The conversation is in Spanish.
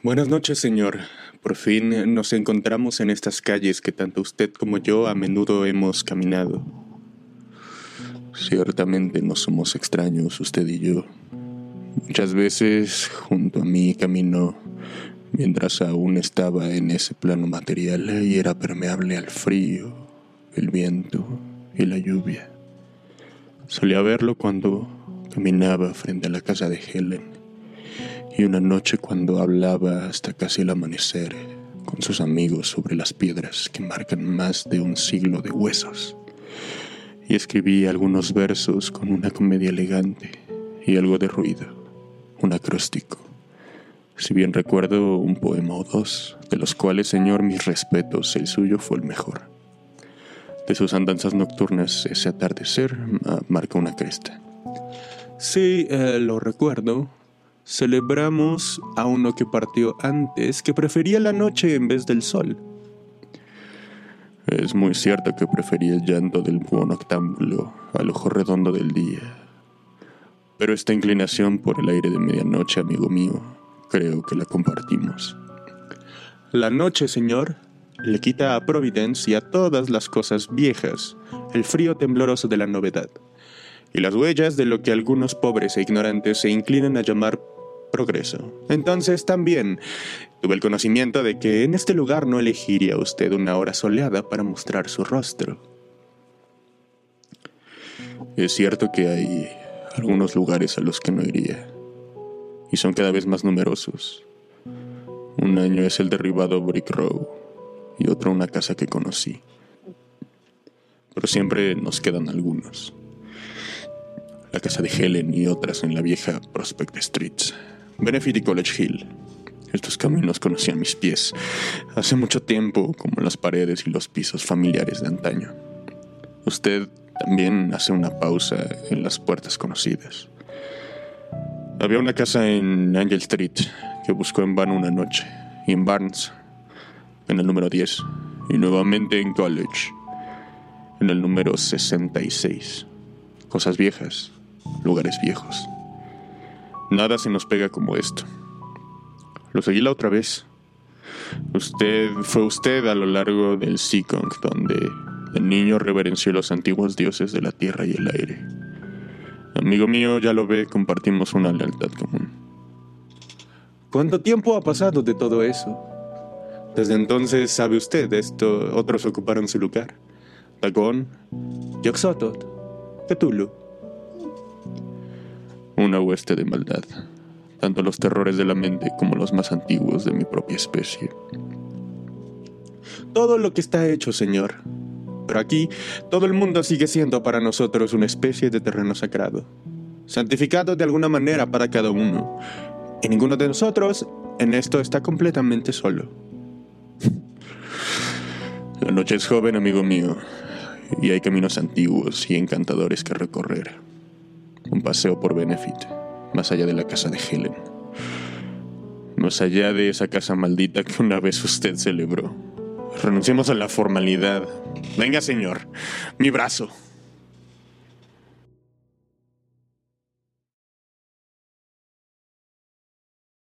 Buenas noches, señor. Por fin nos encontramos en estas calles que tanto usted como yo a menudo hemos caminado. Ciertamente no somos extraños, usted y yo. Muchas veces junto a mí caminó mientras aún estaba en ese plano material y era permeable al frío, el viento y la lluvia. Solía verlo cuando caminaba frente a la casa de Helen y una noche cuando hablaba hasta casi el amanecer con sus amigos sobre las piedras que marcan más de un siglo de huesos. Y escribí algunos versos con una comedia elegante y algo de ruido, un acróstico. Si bien recuerdo un poema o dos, de los cuales, señor, mis respetos, el suyo fue el mejor. De sus andanzas nocturnas, ese atardecer marca una cresta. Sí, eh, lo recuerdo. Celebramos a uno que partió antes, que prefería la noche en vez del sol. Es muy cierto que prefería el llanto del búho noctámbulo al ojo redondo del día. Pero esta inclinación por el aire de medianoche, amigo mío, creo que la compartimos. La noche, señor, le quita a Providence y a todas las cosas viejas el frío tembloroso de la novedad y las huellas de lo que algunos pobres e ignorantes se inclinan a llamar progreso. Entonces también tuve el conocimiento de que en este lugar no elegiría usted una hora soleada para mostrar su rostro. Es cierto que hay algunos lugares a los que no iría, y son cada vez más numerosos. Un año es el derribado Brick Row y otro una casa que conocí. Pero siempre nos quedan algunos. La casa de Helen y otras en la vieja Prospect Street. Benefit y College Hill. Estos caminos conocían mis pies hace mucho tiempo, como las paredes y los pisos familiares de antaño. Usted también hace una pausa en las puertas conocidas. Había una casa en Angel Street que buscó en vano una noche, y en Barnes, en el número 10, y nuevamente en College, en el número 66. Cosas viejas, lugares viejos. Nada se nos pega como esto. Lo seguí la otra vez. Usted fue usted a lo largo del Seekong, donde el niño reverenció los antiguos dioses de la tierra y el aire. Amigo mío, ya lo ve, compartimos una lealtad común. ¿Cuánto tiempo ha pasado de todo eso? Desde entonces, sabe usted, esto, otros ocuparon su lugar. Dagón, Yoxotot, Cthulhu. Una hueste de maldad, tanto los terrores de la mente como los más antiguos de mi propia especie. Todo lo que está hecho, señor. Pero aquí todo el mundo sigue siendo para nosotros una especie de terreno sagrado, santificado de alguna manera para cada uno. Y ninguno de nosotros en esto está completamente solo. La noche es joven, amigo mío, y hay caminos antiguos y encantadores que recorrer. Un paseo por Benefit, más allá de la casa de Helen. Más allá de esa casa maldita que una vez usted celebró. Renunciemos a la formalidad. Venga, señor, mi brazo.